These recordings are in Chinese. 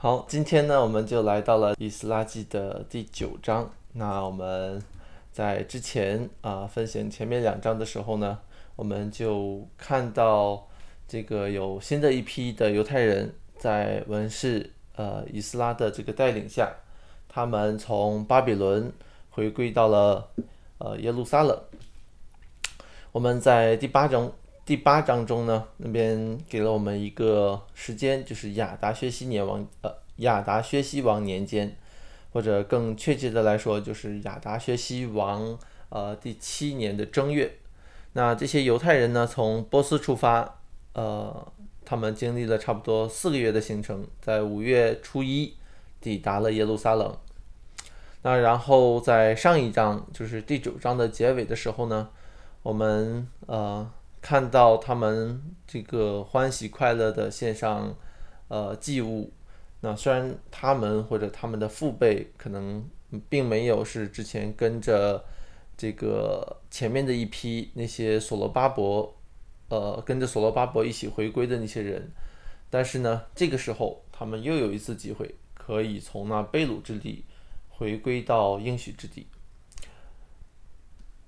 好，今天呢，我们就来到了《以斯拉记》的第九章。那我们在之前啊分享前面两章的时候呢，我们就看到这个有新的一批的犹太人在文士呃以斯拉的这个带领下，他们从巴比伦回归到了呃耶路撒冷。我们在第八章第八章中呢，那边给了我们一个时间，就是亚达薛西年王呃亚达薛西王年间，或者更确切的来说，就是亚达薛西王呃第七年的正月。那这些犹太人呢，从波斯出发，呃，他们经历了差不多四个月的行程，在五月初一抵达了耶路撒冷。那然后在上一章，就是第九章的结尾的时候呢。我们呃看到他们这个欢喜快乐的献上呃祭物，那虽然他们或者他们的父辈可能并没有是之前跟着这个前面的一批那些所罗巴伯呃跟着所罗巴伯一起回归的那些人，但是呢这个时候他们又有一次机会可以从那贝鲁之地回归到应许之地，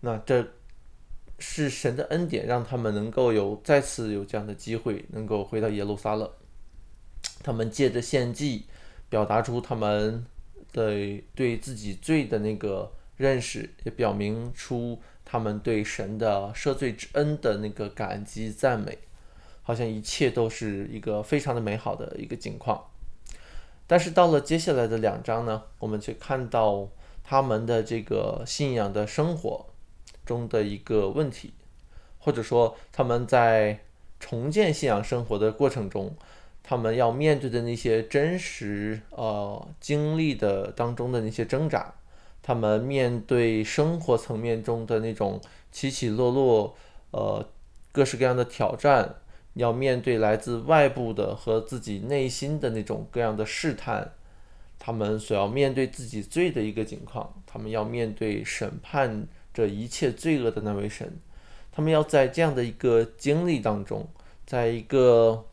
那这。是神的恩典，让他们能够有再次有这样的机会，能够回到耶路撒冷。他们借着献祭，表达出他们的对自己罪的那个认识，也表明出他们对神的赦罪之恩的那个感激赞美，好像一切都是一个非常的美好的一个景况。但是到了接下来的两章呢，我们却看到他们的这个信仰的生活。中的一个问题，或者说他们在重建信仰生活的过程中，他们要面对的那些真实呃经历的当中的那些挣扎，他们面对生活层面中的那种起起落落，呃各式各样的挑战，要面对来自外部的和自己内心的那种各样的试探，他们所要面对自己罪的一个情况，他们要面对审判。这一切罪恶的那位神，他们要在这样的一个经历当中，在一个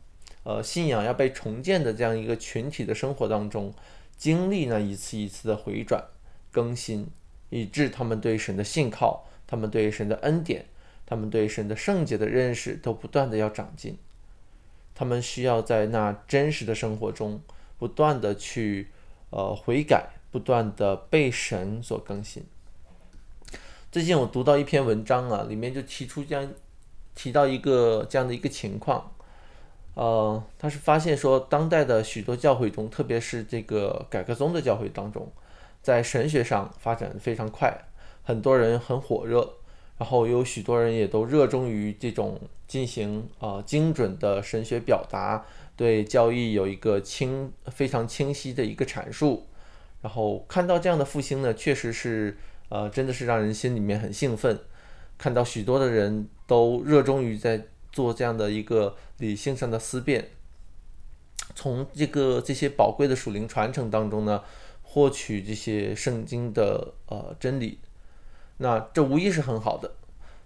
呃信仰要被重建的这样一个群体的生活当中，经历那一次一次的回转更新，以致他们对神的信靠，他们对神的恩典，他们对神的圣洁的认识都不断的要长进。他们需要在那真实的生活中不断的去呃悔改，不断的被神所更新。最近我读到一篇文章啊，里面就提出这样提到一个这样的一个情况，呃，他是发现说，当代的许多教会中，特别是这个改革宗的教会当中，在神学上发展非常快，很多人很火热，然后有许多人也都热衷于这种进行啊精准的神学表达，对教义有一个清非常清晰的一个阐述，然后看到这样的复兴呢，确实是。呃，真的是让人心里面很兴奋，看到许多的人都热衷于在做这样的一个理性上的思辨，从这个这些宝贵的属灵传承当中呢，获取这些圣经的呃真理，那这无疑是很好的。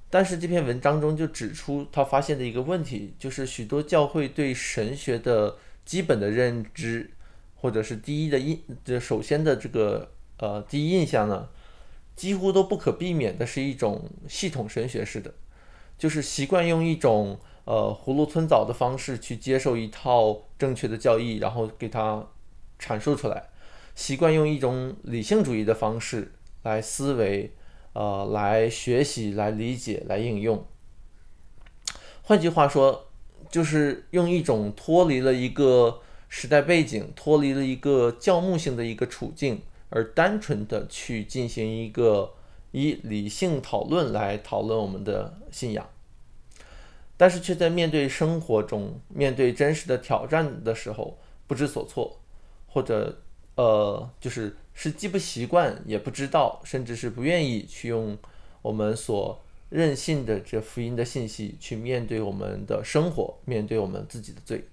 但是这篇文章中就指出他发现的一个问题，就是许多教会对神学的基本的认知，或者是第一的印，这首先的这个呃第一印象呢？几乎都不可避免的是一种系统神学式的，就是习惯用一种呃葫芦吞枣的方式去接受一套正确的教义，然后给它阐述出来；习惯用一种理性主义的方式来思维，呃，来学习、来理解、来应用。换句话说，就是用一种脱离了一个时代背景、脱离了一个教牧性的一个处境。而单纯的去进行一个以理性讨论来讨论我们的信仰，但是却在面对生活中、面对真实的挑战的时候不知所措，或者呃，就是是既不习惯也不知道，甚至是不愿意去用我们所任性的这福音的信息去面对我们的生活，面对我们自己的罪。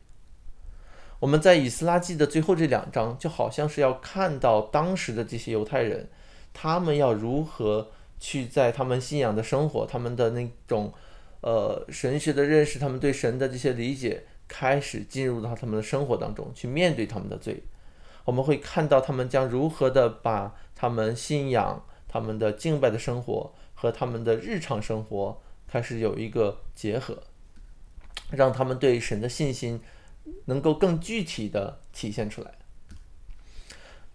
我们在以斯拉记的最后这两章，就好像是要看到当时的这些犹太人，他们要如何去在他们信仰的生活、他们的那种呃神学的认识、他们对神的这些理解，开始进入到他们的生活当中去面对他们的罪，我们会看到他们将如何的把他们信仰、他们的敬拜的生活和他们的日常生活开始有一个结合，让他们对神的信心能够更具体的体现出来。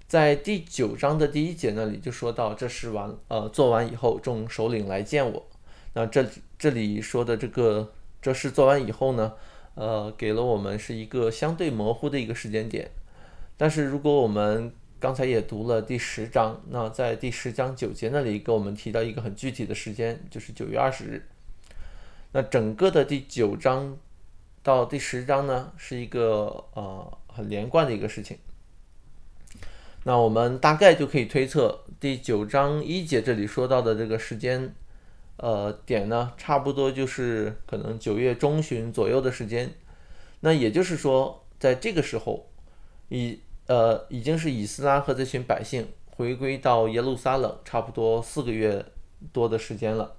在第九章的第一节那里就说到，这是完呃做完以后，众首领来见我。那这这里说的这个这事做完以后呢，呃，给了我们是一个相对模糊的一个时间点。但是如果我们刚才也读了第十章，那在第十章九节那里给我们提到一个很具体的时间，就是九月二十日。那整个的第九章到第十章呢，是一个呃很连贯的一个事情。那我们大概就可以推测，第九章一节这里说到的这个时间，呃点呢，差不多就是可能九月中旬左右的时间。那也就是说，在这个时候，已呃已经是以斯拉和这群百姓回归到耶路撒冷，差不多四个月多的时间了。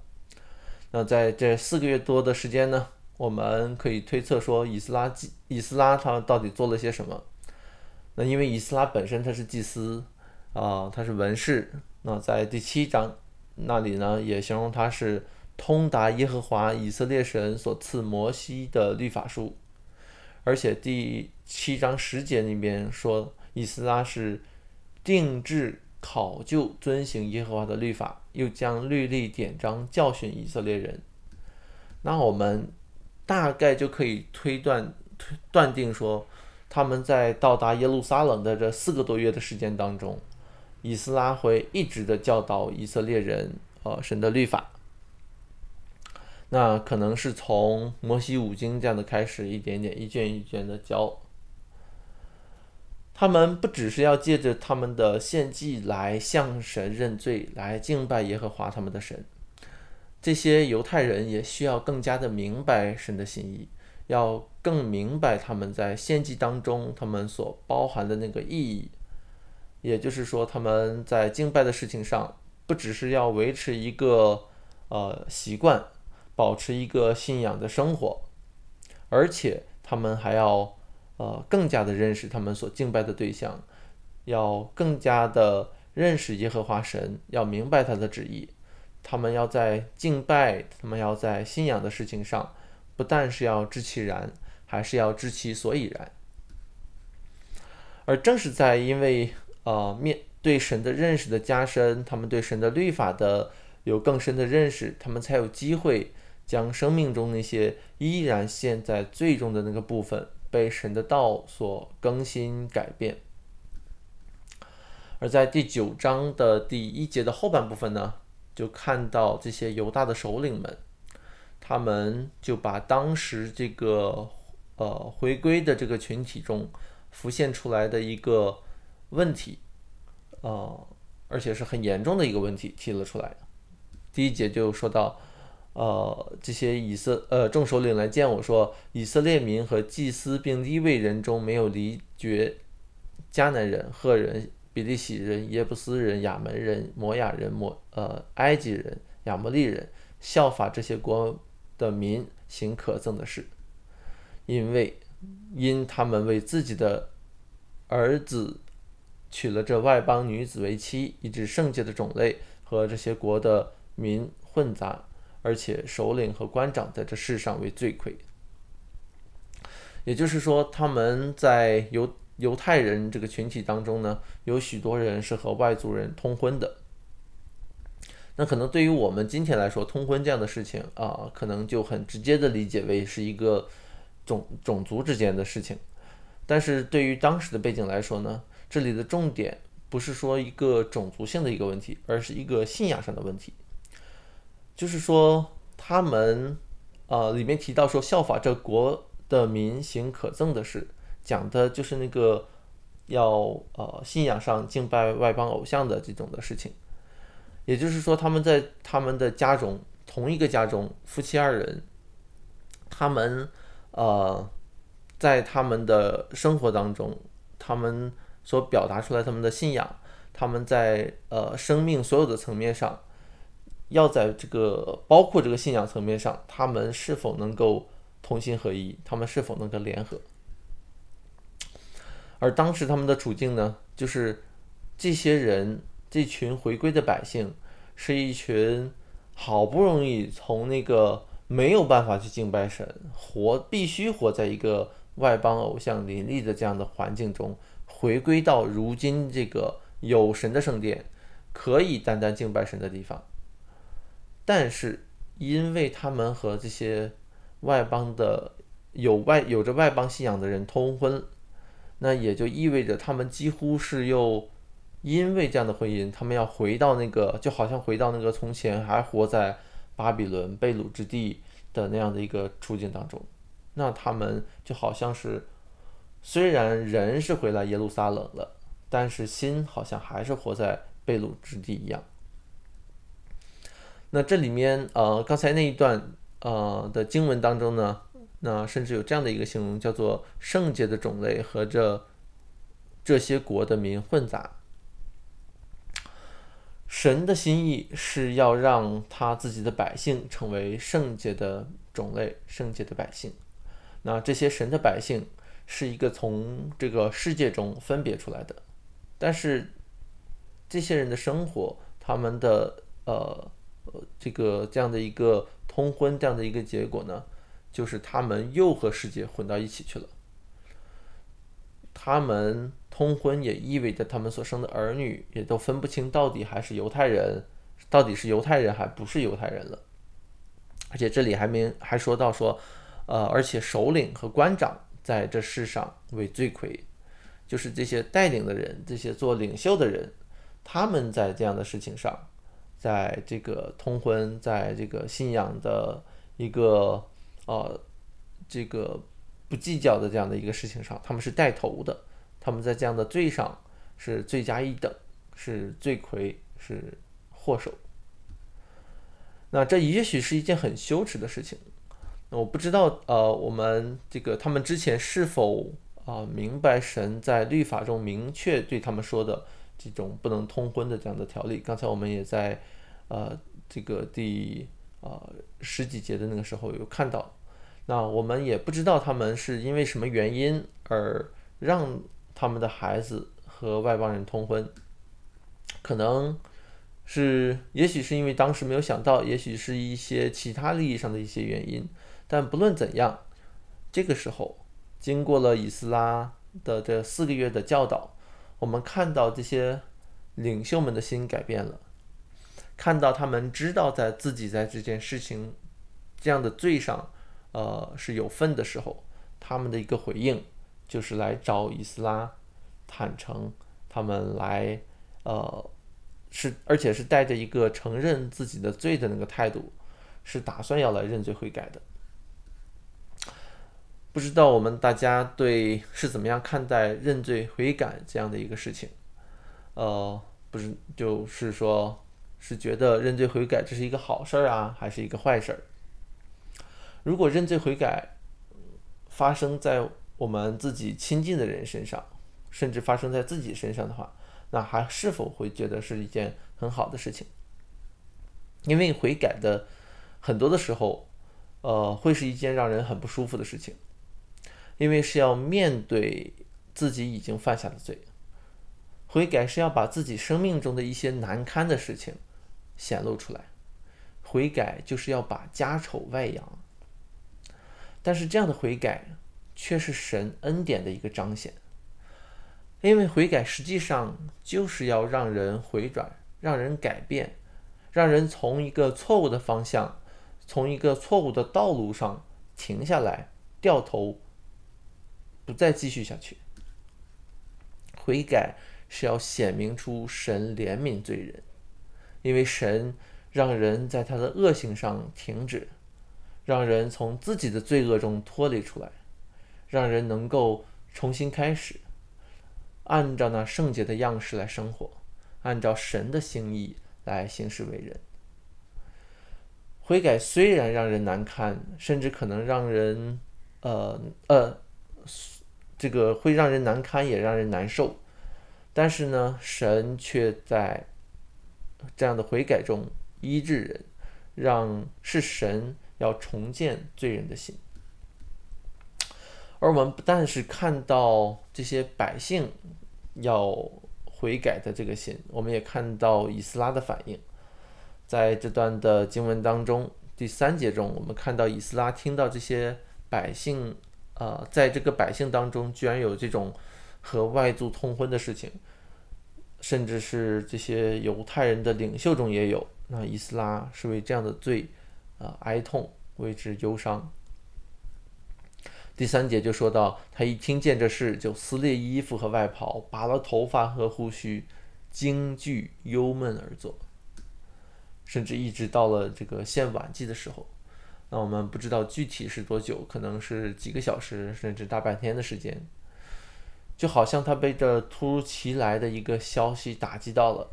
那在这四个月多的时间呢，我们可以推测说，以斯拉祭以斯拉他到底做了些什么？那因为以斯拉本身他是祭司啊，他是文士。那在第七章那里呢，也形容他是通达耶和华以色列神所赐摩西的律法书。而且第七章十节里面说，以斯拉是定制考究遵行耶和华的律法，又将律例典章教训以色列人。那我们大概就可以推断推断定说。他们在到达耶路撒冷的这四个多月的时间当中，以斯拉会一直的教导以色列人，呃，神的律法。那可能是从摩西五经这样的开始，一点点、一卷一卷的教。他们不只是要借着他们的献祭来向神认罪，来敬拜耶和华他们的神，这些犹太人也需要更加的明白神的心意。要更明白他们在献祭当中他们所包含的那个意义，也就是说，他们在敬拜的事情上，不只是要维持一个呃习惯，保持一个信仰的生活，而且他们还要呃更加的认识他们所敬拜的对象，要更加的认识耶和华神，要明白他的旨意，他们要在敬拜，他们要在信仰的事情上。不但是要知其然，还是要知其所以然。而正是在因为呃面对神的认识的加深，他们对神的律法的有更深的认识，他们才有机会将生命中那些依然陷在最终的那个部分被神的道所更新改变。而在第九章的第一节的后半部分呢，就看到这些犹大的首领们。他们就把当时这个呃回归的这个群体中浮现出来的一个问题，呃，而且是很严重的一个问题提了出来。第一节就说到，呃，这些以色呃众首领来见我说，以色列民和祭司并立位人中没有离绝迦南人、赫人、比利洗人、耶布斯人、亚门人、摩亚人、摩呃埃及人、亚摩利人，效法这些国。的民行可憎的事，因为因他们为自己的儿子娶了这外邦女子为妻，以致圣洁的种类和这些国的民混杂，而且首领和官长在这世上为罪魁。也就是说，他们在犹犹太人这个群体当中呢，有许多人是和外族人通婚的。那可能对于我们今天来说，通婚这样的事情啊，可能就很直接的理解为是一个种种族之间的事情。但是对于当时的背景来说呢，这里的重点不是说一个种族性的一个问题，而是一个信仰上的问题。就是说，他们啊，里面提到说效法这国的民行可憎的事，讲的就是那个要呃信仰上敬拜外邦偶像的这种的事情。也就是说，他们在他们的家中，同一个家中，夫妻二人，他们呃，在他们的生活当中，他们所表达出来他们的信仰，他们在呃生命所有的层面上，要在这个包括这个信仰层面上，他们是否能够同心合一，他们是否能够联合？而当时他们的处境呢，就是这些人这群回归的百姓是一群好不容易从那个没有办法去敬拜神，活必须活在一个外邦偶像林立的这样的环境中，回归到如今这个有神的圣殿，可以单单敬拜神的地方。但是因为他们和这些外邦的有外有着外邦信仰的人通婚。那也就意味着他们几乎是又因为这样的婚姻，他们要回到那个就好像回到那个从前还活在巴比伦被掳之地的那样的一个处境当中。那他们就好像是虽然人是回来耶路撒冷了，但是心好像还是活在被掳之地一样。那这里面呃刚才那一段呃的经文当中呢？那甚至有这样的一个形容，叫做圣洁的种类和这这些国的民混杂。神的心意是要让他自己的百姓成为圣洁的种类、圣洁的百姓。那这些神的百姓是一个从这个世界中分别出来的，但是这些人的生活，他们的呃呃这个这样的一个通婚这样的一个结果呢？就是他们又和世界混到一起去了。他们通婚也意味着他们所生的儿女也都分不清到底还是犹太人，到底是犹太人还不是犹太人了。而且这里还没还说到说，呃，而且首领和官长在这世上为罪魁，就是这些带领的人，这些做领袖的人，他们在这样的事情上，在这个通婚，在这个信仰的一个。呃，这个不计较的这样的一个事情上，他们是带头的，他们在这样的罪上是罪加一等，是罪魁，是祸首。那这也许是一件很羞耻的事情。那我不知道，呃，我们这个他们之前是否啊明白神在律法中明确对他们说的这种不能通婚的这样的条例？刚才我们也在呃这个第呃十几节的那个时候有看到。那我们也不知道他们是因为什么原因而让他们的孩子和外邦人通婚，可能是，也许是因为当时没有想到，也许是一些其他利益上的一些原因。但不论怎样，这个时候经过了以斯拉的这四个月的教导，我们看到这些领袖们的心改变了，看到他们知道在自己在这件事情这样的罪上。呃，是有份的时候，他们的一个回应就是来找以斯拉坦诚，他们来，呃，是而且是带着一个承认自己的罪的那个态度，是打算要来认罪悔改的。不知道我们大家对是怎么样看待认罪悔改这样的一个事情？呃，不是，就是说，是觉得认罪悔改这是一个好事儿啊，还是一个坏事儿？如果认罪悔改发生在我们自己亲近的人身上，甚至发生在自己身上的话，那还是否会觉得是一件很好的事情？因为悔改的很多的时候，呃，会是一件让人很不舒服的事情，因为是要面对自己已经犯下的罪。悔改是要把自己生命中的一些难堪的事情显露出来，悔改就是要把家丑外扬。但是这样的悔改却是神恩典的一个彰显，因为悔改实际上就是要让人回转，让人改变，让人从一个错误的方向，从一个错误的道路上停下来，掉头，不再继续下去。悔改是要显明出神怜悯罪人，因为神让人在他的恶行上停止。让人从自己的罪恶中脱离出来，让人能够重新开始，按照那圣洁的样式来生活，按照神的心意来行事为人。悔改虽然让人难堪，甚至可能让人，呃呃，这个会让人难堪，也让人难受，但是呢，神却在这样的悔改中医治人，让是神。要重建罪人的心，而我们不但是看到这些百姓要悔改的这个心，我们也看到以斯拉的反应。在这段的经文当中，第三节中，我们看到以斯拉听到这些百姓，呃，在这个百姓当中，居然有这种和外族通婚的事情，甚至是这些犹太人的领袖中也有。那以斯拉是为这样的罪，啊，哀痛，为之忧伤。第三节就说到，他一听见这事，就撕裂衣服和外袍，拔了头发和胡须，惊惧忧闷而坐。甚至一直到了这个献晚祭的时候，那我们不知道具体是多久，可能是几个小时，甚至大半天的时间。就好像他被这突如其来的一个消息打击到了，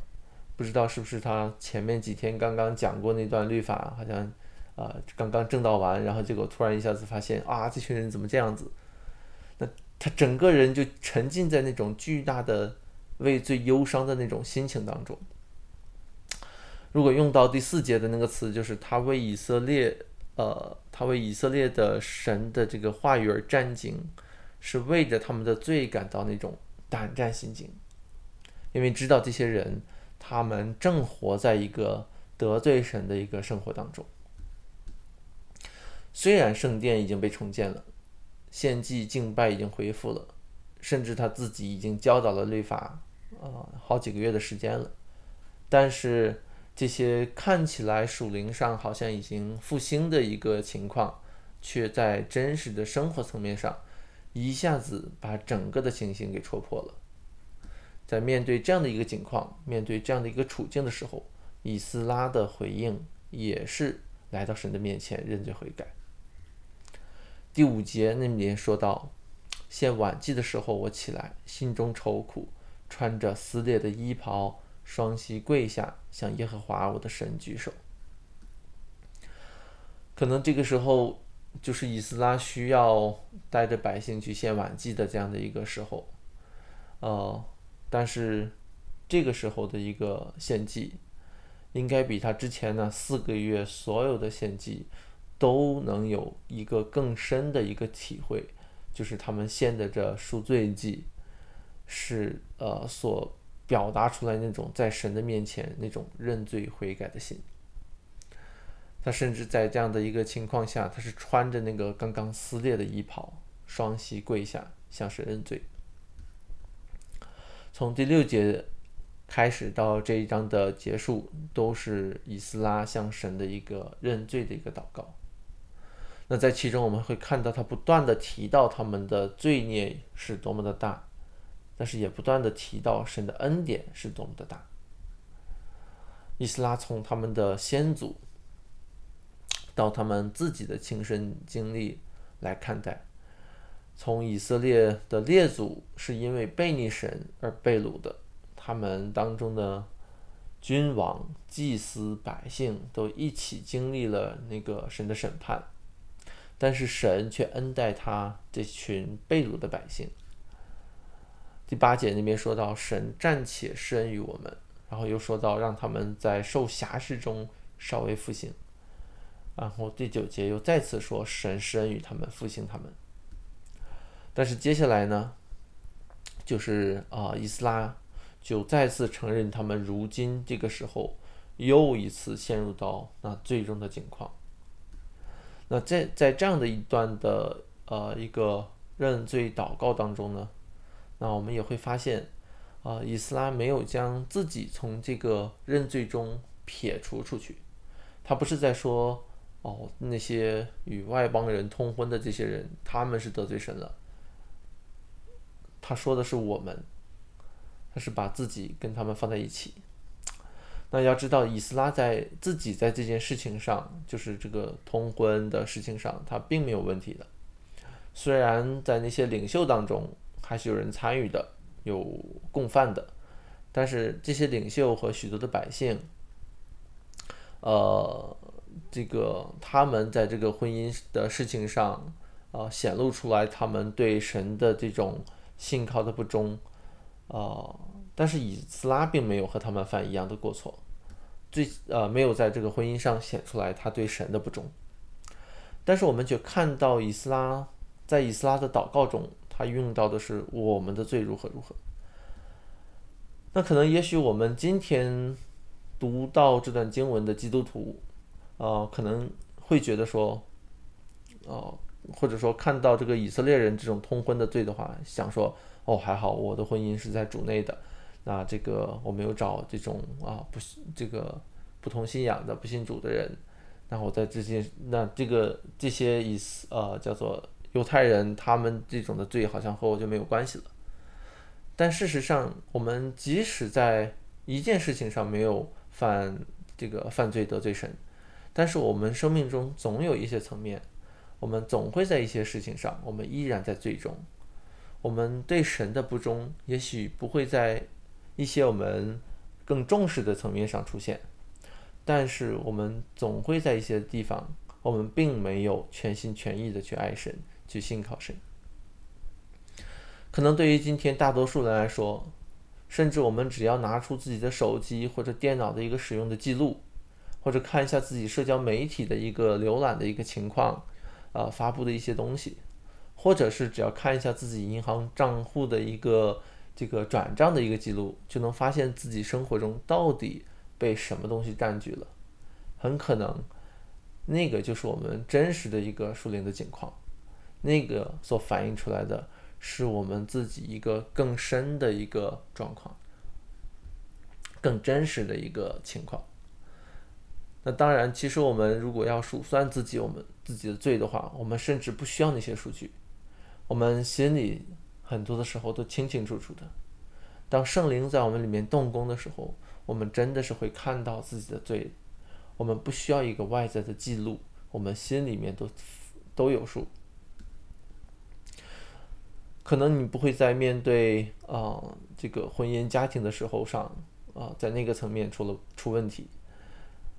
不知道是不是他前面几天刚刚讲过那段律法，好像啊刚刚正道完，然后结果突然一下子发现啊这群人怎么这样子？那他整个人就沉浸在那种巨大的畏罪忧伤的那种心情当中。如果用到第四节的那个词，就是他为以色列，呃，他为以色列的神的这个话语而战警，是为着他们的罪感到那种胆战心惊，因为知道这些人他们正活在一个得罪神的一个生活当中。虽然圣殿已经被重建了，献祭敬拜已经恢复了，甚至他自己已经教导了律法，呃，好几个月的时间了，但是。这些看起来属灵上好像已经复兴的一个情况，却在真实的生活层面上，一下子把整个的情形给戳破了。在面对这样的一个情况，面对这样的一个处境的时候，以斯拉的回应也是来到神的面前认罪悔改。第五节那里面说到，献晚祭的时候，我起来，心中愁苦，穿着撕裂的衣袍。双膝跪下，向耶和华我的神举手。可能这个时候就是以斯拉需要带着百姓去献晚祭的这样的一个时候，呃，但是这个时候的一个献祭，应该比他之前呢四个月所有的献祭都能有一个更深的一个体会，就是他们献的这赎罪祭是呃所。表达出来那种在神的面前那种认罪悔改的心，他甚至在这样的一个情况下，他是穿着那个刚刚撕裂的衣袍，双膝跪下向神认罪。从第六节开始到这一章的结束，都是以斯拉向神的一个认罪的一个祷告。那在其中我们会看到他不断的提到他们的罪孽是多么的大。但是也不断的提到神的恩典是多么的大。伊斯拉从他们的先祖到他们自己的亲身经历来看待，从以色列的列祖是因为背逆神而被掳的，他们当中的君王、祭司、百姓都一起经历了那个神的审判，但是神却恩待他这群被掳的百姓。第八节那边说到神暂且施恩于我们，然后又说到让他们在受辖制中稍微复兴，然后第九节又再次说神施恩于他们复兴他们。但是接下来呢，就是啊，伊斯拉就再次承认他们如今这个时候又一次陷入到那最终的境况。那在在这样的一段的呃一个认罪祷告当中呢？那我们也会发现，啊，以斯拉没有将自己从这个认罪中撇除出去。他不是在说，哦，那些与外邦人通婚的这些人，他们是得罪神了。他说的是我们，他是把自己跟他们放在一起。那要知道，以斯拉在自己在这件事情上，就是这个通婚的事情上，他并没有问题的。虽然在那些领袖当中，还是有人参与的，有共犯的，但是这些领袖和许多的百姓，呃，这个他们在这个婚姻的事情上，啊，显露出来他们对神的这种信靠的不忠，啊，但是以斯拉并没有和他们犯一样的过错，最呃没有在这个婚姻上显出来他对神的不忠，但是我们却看到以斯拉。在以斯拉的祷告中，他用到的是我们的罪如何如何。那可能也许我们今天读到这段经文的基督徒，呃，可能会觉得说，哦，或者说看到这个以色列人这种通婚的罪的话，想说，哦，还好我的婚姻是在主内的，那这个我没有找这种啊不这个不同信仰的不信主的人，那我在这些那这个这些以呃叫做犹太人他们这种的罪好像和我就没有关系了。但事实上，我们即使在一件事情上没有犯这个犯罪得罪神，但是我们生命中总有一些层面，我们总会在一些事情上，我们依然在最终。我们对神的不忠，也许不会在一些我们更重视的层面上出现，但是我们总会在一些地方，我们并没有全心全意的去爱神，去信靠神。可能对于今天大多数人来说，甚至我们只要拿出自己的手机或者电脑的一个使用的记录，或者看一下自己社交媒体的一个浏览的一个情况，呃，发布的一些东西，或者是只要看一下自己银行账户的一个这个转账的一个记录，就能发现自己生活中到底被什么东西占据了。很可能，那个就是我们真实的一个树林的景况，那个所反映出来的。是我们自己一个更深的一个状况，更真实的一个情况。那当然，其实我们如果要数算自己我们自己的罪的话，我们甚至不需要那些数据，我们心里很多的时候都清清楚楚的。当圣灵在我们里面动工的时候，我们真的是会看到自己的罪，我们不需要一个外在的记录，我们心里面都都有数。可能你不会在面对啊这个婚姻家庭的时候上啊，在那个层面出了出问题，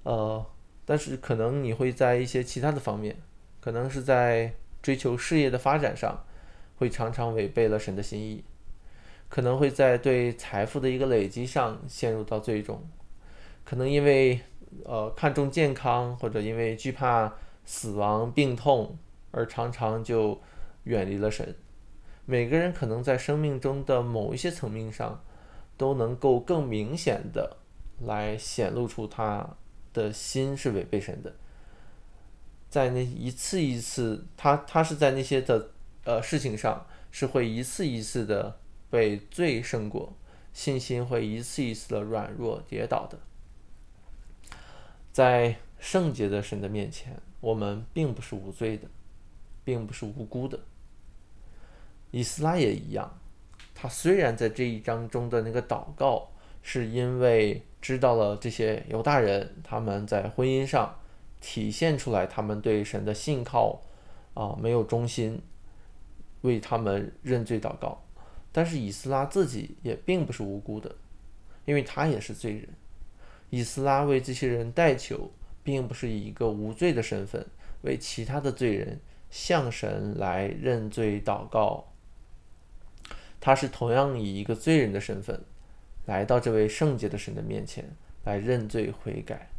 呃，但是可能你会在一些其他的方面，可能是在追求事业的发展上，会常常违背了神的心意，可能会在对财富的一个累积上陷入到最终，可能因为呃看重健康或者因为惧怕死亡病痛而常常就远离了神。每个人可能在生命中的某一些层面上，都能够更明显的来显露出他的心是违背神的。在那一次一次，他他是在那些的呃事情上，是会一次一次的被罪胜过，信心会一次一次的软弱跌倒的。在圣洁的神的面前，我们并不是无罪的，并不是无辜的。以斯拉也一样，他虽然在这一章中的那个祷告，是因为知道了这些犹大人他们在婚姻上体现出来他们对神的信靠啊没有忠心，为他们认罪祷告，但是以斯拉自己也并不是无辜的，因为他也是罪人。以斯拉为这些人代求，并不是以一个无罪的身份为其他的罪人向神来认罪祷告。他是同样以一个罪人的身份，来到这位圣洁的神的面前来认罪悔改，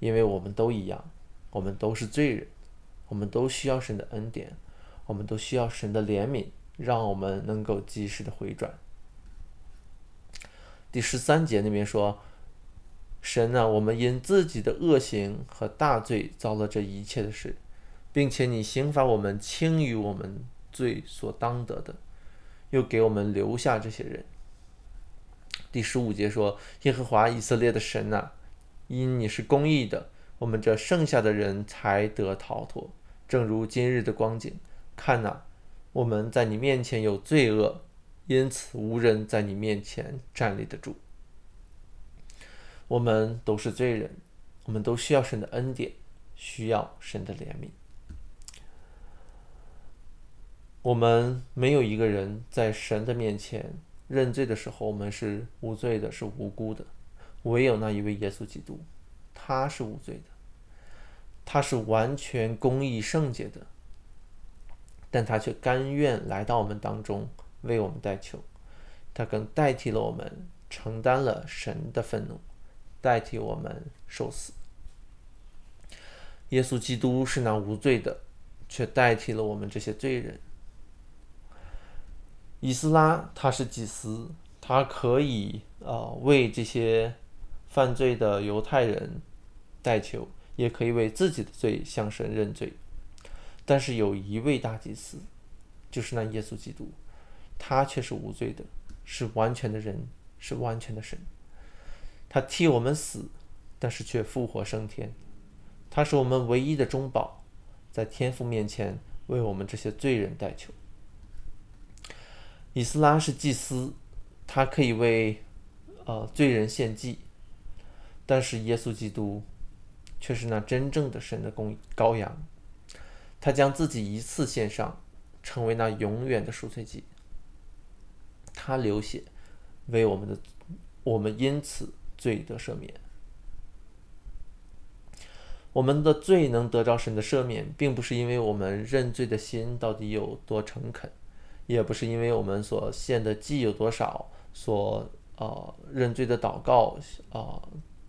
因为我们都一样，我们都是罪人，我们都需要神的恩典，我们都需要神的怜悯，让我们能够及时的回转。第十三节那边说：“神啊，我们因自己的恶行和大罪遭了这一切的事，并且你刑罚我们轻于我们罪所当得的。”又给我们留下这些人。第十五节说：“耶和华以色列的神呐，因你是公义的，我们这剩下的人才得逃脱。正如今日的光景，看呐，我们在你面前有罪恶，因此无人在你面前站立得住。我们都是罪人，我们都需要神的恩典，需要神的怜悯。”我们没有一个人在神的面前认罪的时候，我们是无罪的，是无辜的。唯有那一位耶稣基督，他是无罪的，他是完全公义圣洁的，但他却甘愿来到我们当中为我们代求，他更代替了我们承担了神的愤怒，代替我们受死。耶稣基督是那无罪的，却代替了我们这些罪人。以斯拉他是祭司，他可以呃为这些犯罪的犹太人代求，也可以为自己的罪向神认罪。但是有一位大祭司，就是那耶稣基督，他却是无罪的，是完全的人，是完全的神。他替我们死，但是却复活升天。他是我们唯一的中保，在天父面前为我们这些罪人代求。以斯拉是祭司，他可以为呃罪人献祭，但是耶稣基督却是那真正的神的公羔羊。他将自己一次献上，成为那永远的赎罪祭。他流血，为我们的，我们因此罪得赦免。我们的罪能得着神的赦免，并不是因为我们认罪的心到底有多诚恳，也不是因为我们所献的祭有多少，所呃认罪的祷告啊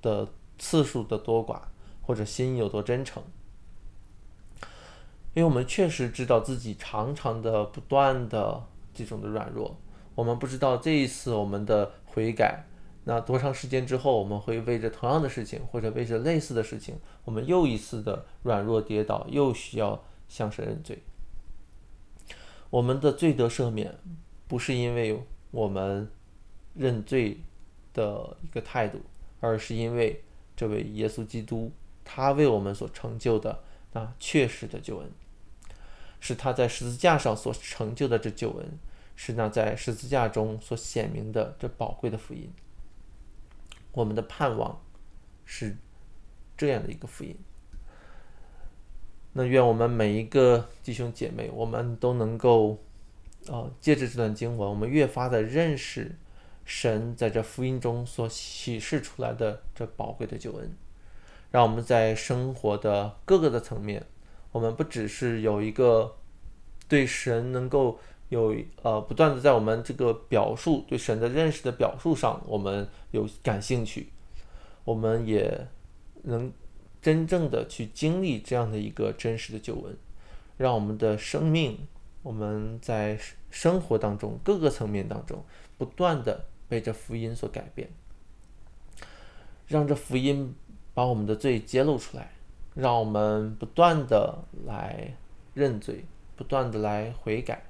的次数的多寡，或者心有多真诚。因为我们确实知道自己常常的、不断的这种的软弱，我们不知道这一次我们的悔改，那多长时间之后，我们会为着同样的事情，或者为着类似的事情，我们又一次的软弱跌倒，又需要向神认罪。我们的罪得赦免，不是因为我们认罪的一个态度，而是因为这位耶稣基督，他为我们所成就的。那确实的救恩，是他在十字架上所成就的这救恩，是那在十字架中所显明的这宝贵的福音。我们的盼望是这样的一个福音。那愿我们每一个弟兄姐妹，我们都能够，啊，借着这段经文，我们越发的认识神在这福音中所启示出来的这宝贵的救恩。让我们在生活的各个的层面，我们不只是有一个对神能够有呃不断的在我们这个表述对神的认识的表述上，我们有感兴趣，我们也能真正的去经历这样的一个真实的救恩，让我们的生命，我们在生活当中各个层面当中不断的被这福音所改变，让这福音。把我们的罪揭露出来，让我们不断的来认罪，不断的来悔改，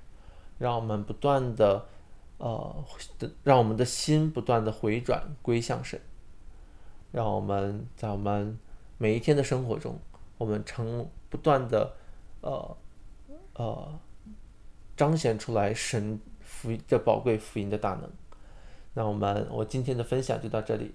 让我们不断的呃，让我们的心不断的回转归向神，让我们在我们每一天的生活中，我们成不断的呃呃彰显出来神福音的宝贵福音的大能。那我们我今天的分享就到这里。